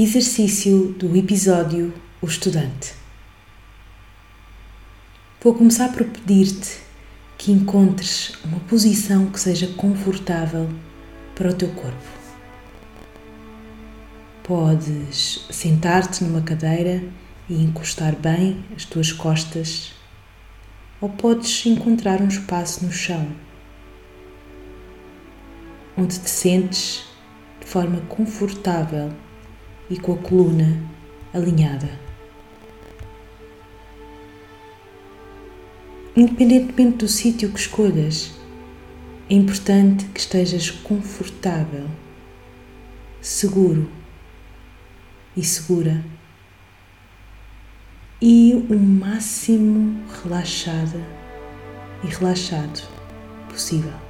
Exercício do episódio O Estudante. Vou começar por pedir-te que encontres uma posição que seja confortável para o teu corpo. Podes sentar-te numa cadeira e encostar bem as tuas costas, ou podes encontrar um espaço no chão onde te sentes de forma confortável e com a coluna alinhada. Independentemente do sítio que escolhas, é importante que estejas confortável, seguro e segura e o máximo relaxada e relaxado possível.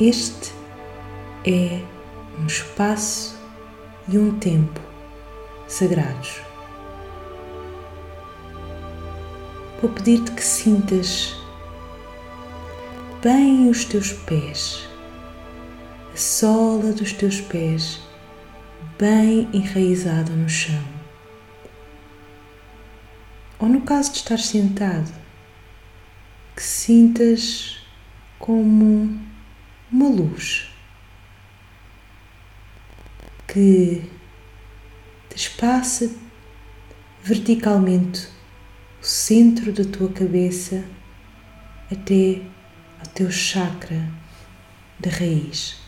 Este é um espaço e um tempo sagrados. Vou pedir-te que sintas bem os teus pés, a sola dos teus pés bem enraizada no chão. Ou no caso de estar sentado, que sintas como uma luz que despassa verticalmente o centro da tua cabeça até ao teu chakra da raiz.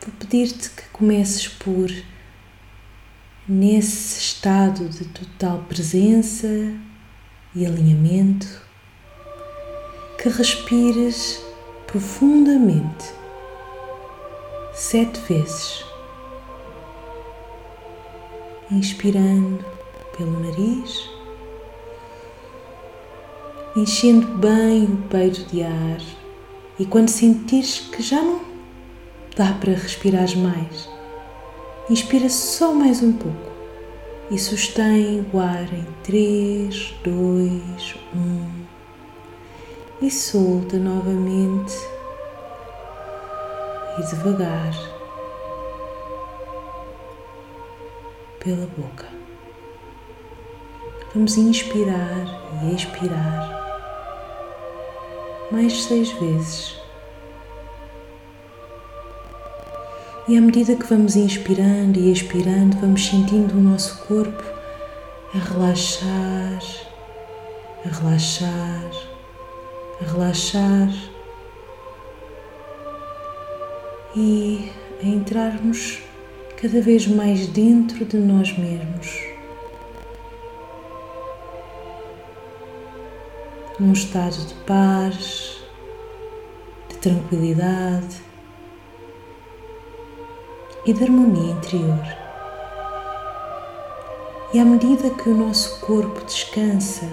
Vou pedir-te que comeces por nesse estado de total presença e alinhamento, que respires profundamente sete vezes, inspirando pelo nariz, enchendo bem o peito de ar e quando sentires que já não dá para respirar mais Inspira só mais um pouco. E sustém o ar em 3, 2, 1 e solta novamente. E devagar. Pela boca. Vamos inspirar e expirar. Mais seis vezes. E à medida que vamos inspirando e expirando, vamos sentindo o nosso corpo a relaxar, a relaxar, a relaxar e a entrarmos cada vez mais dentro de nós mesmos. Num estado de paz, de tranquilidade e de harmonia interior. E à medida que o nosso corpo descansa,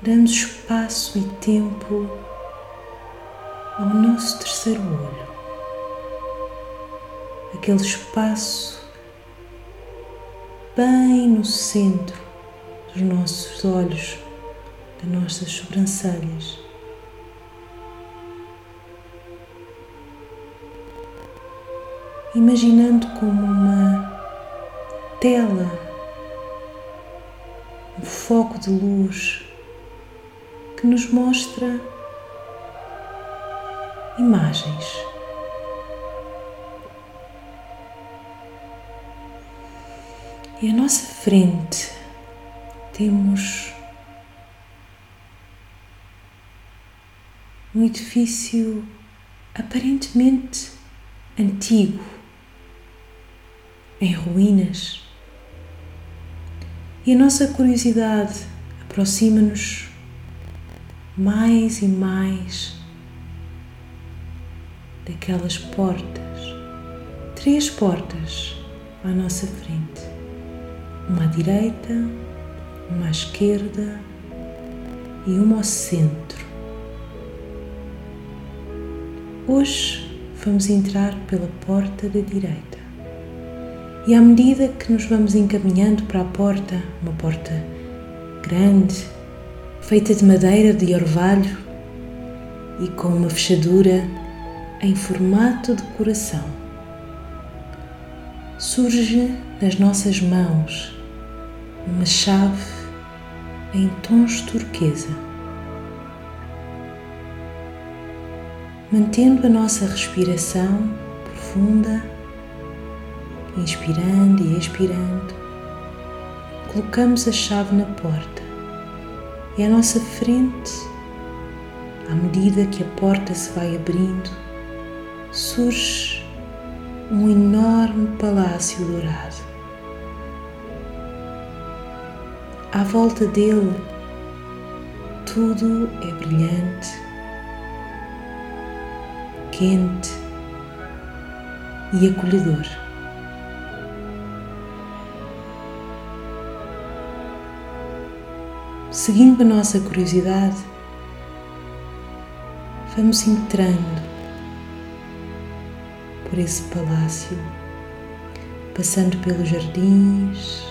damos espaço e tempo ao nosso terceiro olho, aquele espaço bem no centro dos nossos olhos, das nossas sobrancelhas. Imaginando como uma tela, um foco de luz que nos mostra imagens. E à nossa frente temos um edifício aparentemente antigo em ruínas. E a nossa curiosidade aproxima-nos mais e mais daquelas portas, três portas à nossa frente, uma à direita, uma à esquerda e uma ao centro. Hoje vamos entrar pela porta da direita. E à medida que nos vamos encaminhando para a porta, uma porta grande, feita de madeira de orvalho e com uma fechadura em formato de coração. Surge nas nossas mãos uma chave em tons turquesa. Mantendo a nossa respiração profunda, inspirando e expirando, colocamos a chave na porta e à nossa frente, à medida que a porta se vai abrindo, surge um enorme palácio dourado. À volta dele, tudo é brilhante, quente e acolhedor. Seguindo a nossa curiosidade, vamos entrando por esse palácio, passando pelos jardins,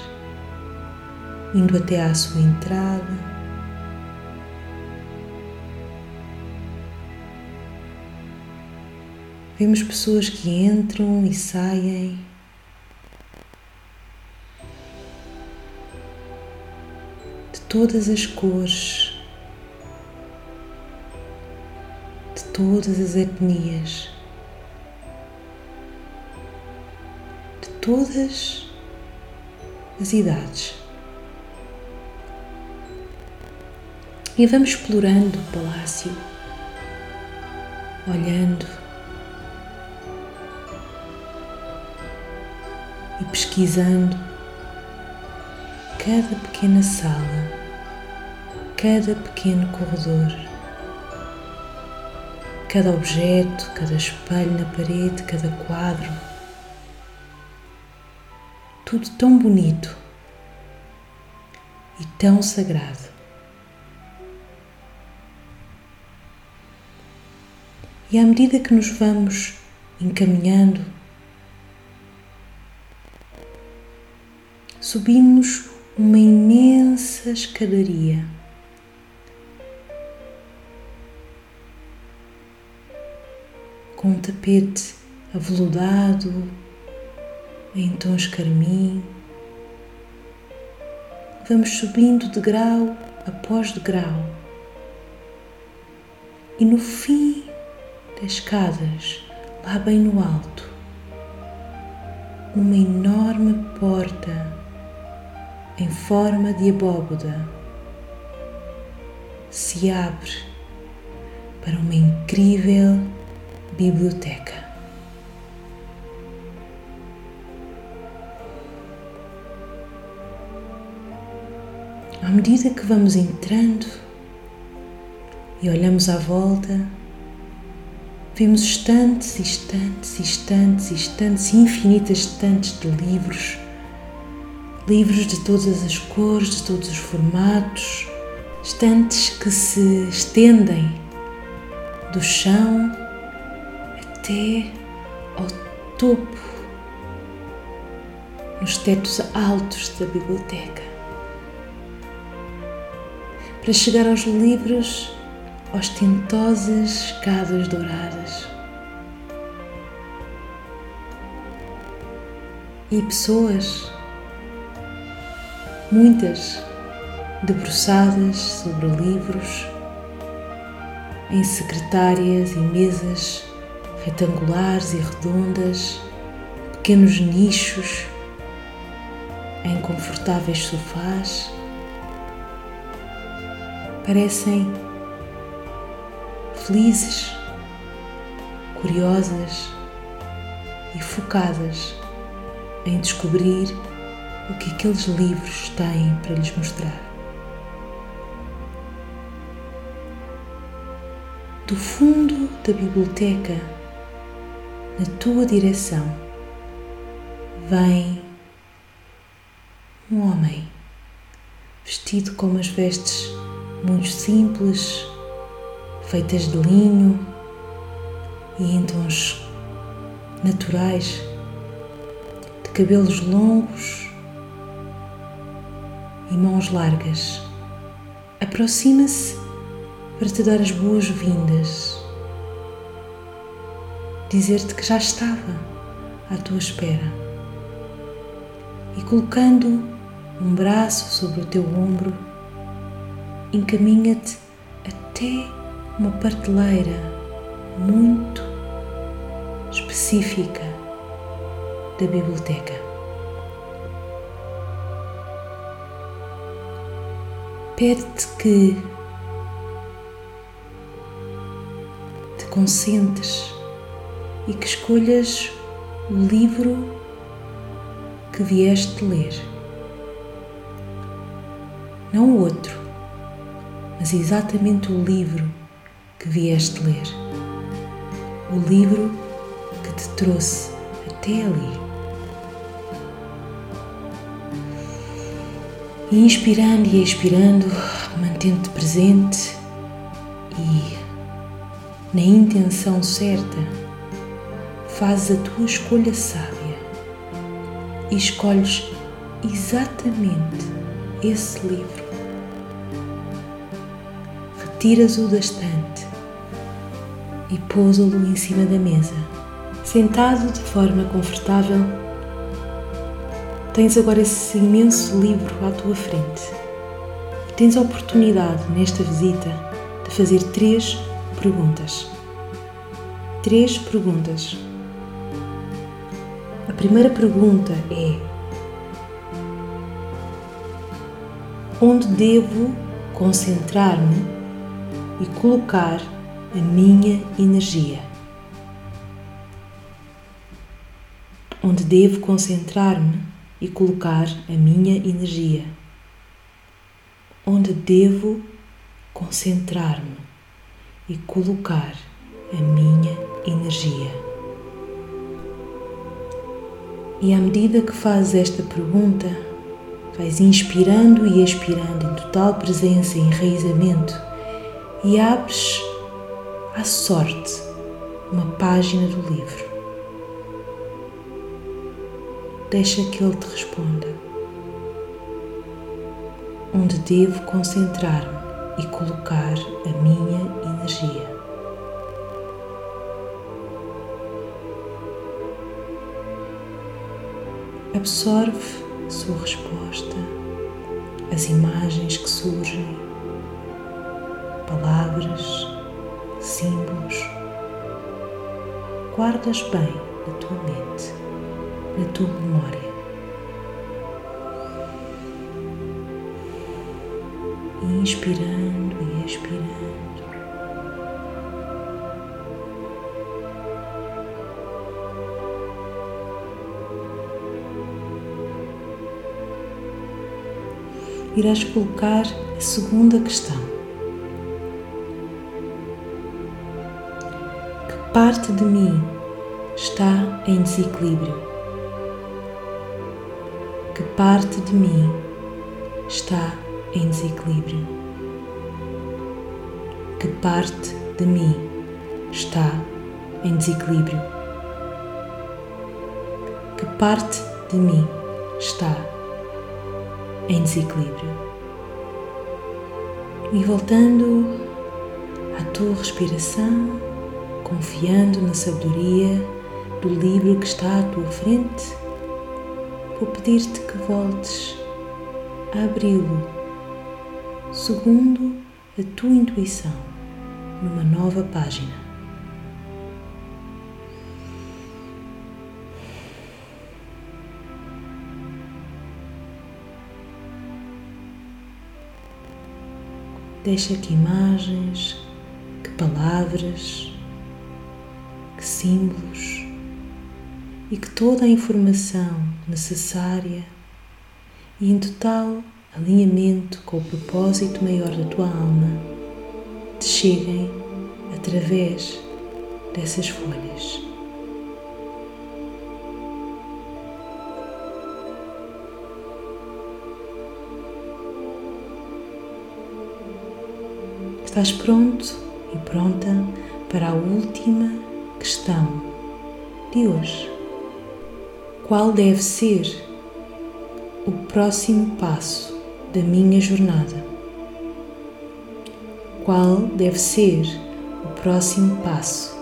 indo até à sua entrada. Vemos pessoas que entram e saem. Todas as cores, de todas as etnias. todas as idades. E vamos explorando o palácio, olhando e pesquisando cada pequena sala, cada pequeno corredor, cada objeto, cada espelho na parede, cada quadro tudo tão bonito e tão sagrado. E à medida que nos vamos encaminhando, subimos uma imensa escadaria. Com um tapete aveludado, em tons carmim. Vamos subindo de grau após degrau. E no fim das escadas, lá bem no alto, uma enorme porta em forma de abóboda se abre para uma incrível biblioteca. À medida que vamos entrando e olhamos à volta, vemos estantes, estantes, estantes, estantes, infinitas estantes de livros, livros de todas as cores, de todos os formatos, estantes que se estendem do chão até ao topo, nos tetos altos da biblioteca para chegar aos livros ostentosas escadas douradas. E pessoas, muitas, debruçadas sobre livros, em secretárias e mesas retangulares e redondas, pequenos nichos, em confortáveis sofás parecem felizes, curiosas e focadas em descobrir o que aqueles livros têm para lhes mostrar. Do fundo da biblioteca, na tua direção, vem um homem vestido com umas vestes muito simples, feitas de linho e em tons naturais, de cabelos longos e mãos largas, aproxima-se para te dar as boas-vindas, dizer-te que já estava à tua espera e colocando um braço sobre o teu ombro, encaminha-te até uma prateleira muito específica da biblioteca. Pede-te que te concentres e que escolhas o livro que vieste ler. Não o outro, mas exatamente o livro que vieste ler. O livro que te trouxe até ali. E inspirando e expirando, mantendo-te presente e na intenção certa, fazes a tua escolha sábia e escolhes exatamente esse livro. Retiras-o da estante e pousa-lo em cima da mesa. Sentado de forma confortável, tens agora esse imenso livro à tua frente tens a oportunidade nesta visita de fazer três perguntas. Três perguntas a primeira pergunta é: onde devo concentrar-me e colocar a minha energia? Onde devo concentrar-me e colocar a minha energia? Onde devo concentrar-me e colocar a minha energia? E à medida que fazes esta pergunta, vais inspirando e expirando em total presença e enraizamento e abres à sorte uma página do livro. Deixa que ele te responda. Onde devo concentrar-me e colocar a minha energia. Absorve sua resposta, as imagens que surgem, palavras, símbolos. Guardas bem na tua mente, na tua memória. Inspirando e expirando. Irás colocar a segunda questão. Que parte de mim está em desequilíbrio? Que parte de mim está em desequilíbrio? Que parte de mim está em desequilíbrio? Que parte de mim está em desequilíbrio. E voltando à tua respiração, confiando na sabedoria do livro que está à tua frente, vou pedir-te que voltes a abri-lo segundo a tua intuição numa nova página. Deixa que imagens, que palavras, que símbolos e que toda a informação necessária e em total alinhamento com o propósito maior da tua alma te cheguem através dessas folhas. Estás pronto e pronta para a última questão de hoje. Qual deve ser o próximo passo da minha jornada? qual deve ser o próximo passo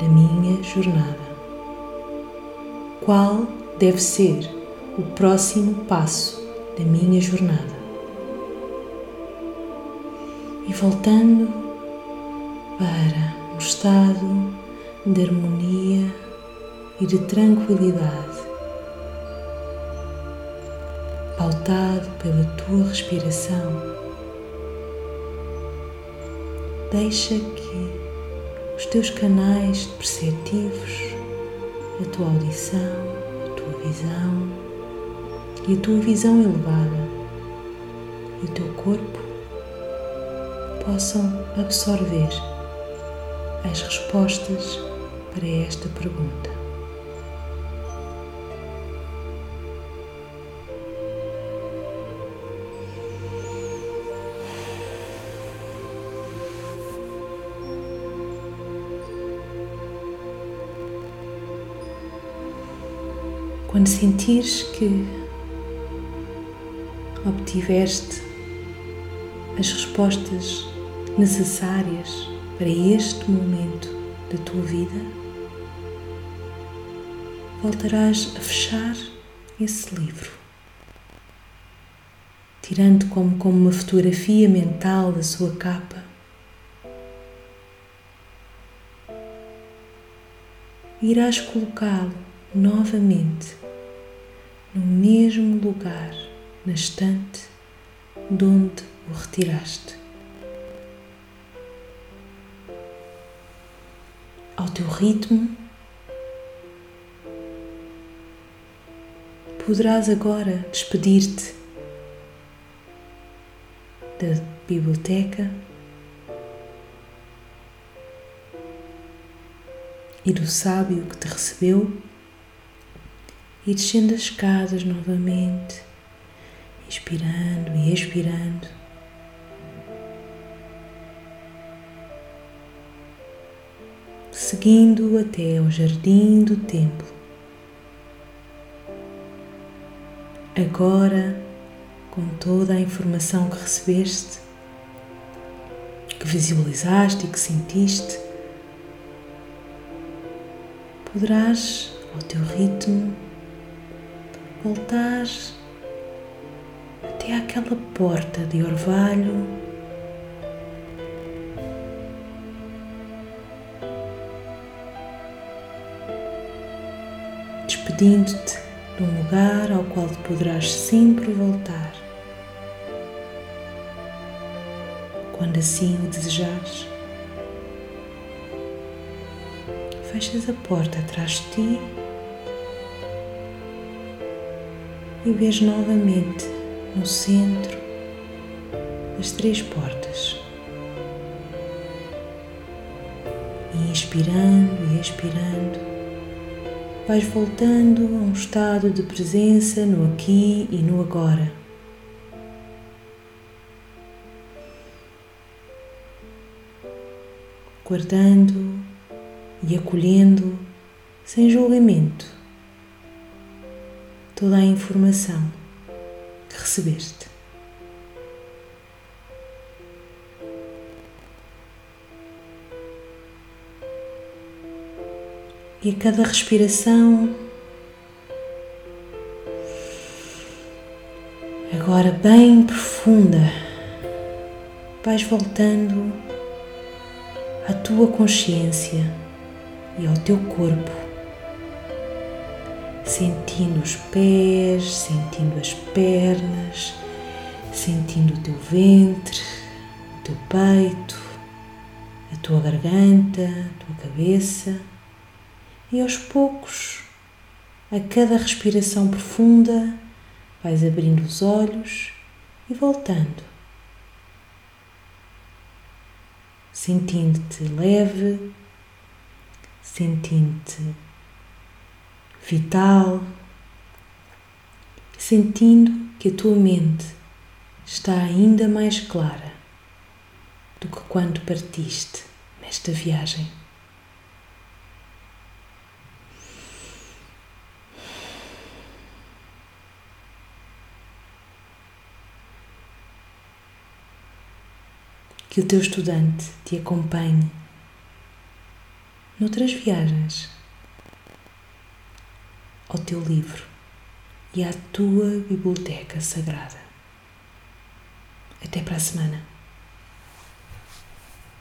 da minha jornada? Qual deve ser o próximo passo da minha jornada? E voltando para um estado de harmonia e de tranquilidade, pautado pela tua respiração Deixa que os teus canais perceptivos, a tua audição, a tua visão e a tua visão elevada e o teu corpo possam absorver as respostas para esta pergunta. Quando sentires que obtiveste as respostas necessárias para este momento da tua vida, voltarás a fechar esse livro, tirando como, como uma fotografia mental da sua capa. Irás colocá-lo novamente no mesmo lugar, na estante de onde o retiraste. Ao teu ritmo, poderás agora despedir-te da biblioteca e do sábio que te recebeu e descendo as escadas novamente, inspirando e expirando. Seguindo até ao jardim do templo. Agora, com toda a informação que recebeste, que visualizaste e que sentiste, poderás, ao teu ritmo, voltar até aquela porta de orvalho. Despedindo-te de um lugar ao qual poderás sempre voltar, quando assim o desejares. Fechas a porta atrás de ti e vês novamente no centro as três portas. E inspirando e expirando, vais voltando a um estado de presença no aqui e no agora. Guardando e acolhendo sem julgamento toda a informação que recebeste. E a cada respiração, agora bem profunda, vais voltando à tua consciência e ao teu corpo sentindo os pés, sentindo as pernas, sentindo o teu ventre, o teu peito, a tua garganta, a tua cabeça e aos poucos, a cada respiração profunda, vais abrindo os olhos e voltando, sentindo-te leve, sentindo-te vital, sentindo que a tua mente está ainda mais clara do que quando partiste nesta viagem. Que o teu estudante te acompanhe noutras viagens ao teu livro e à tua biblioteca sagrada. Até para a semana.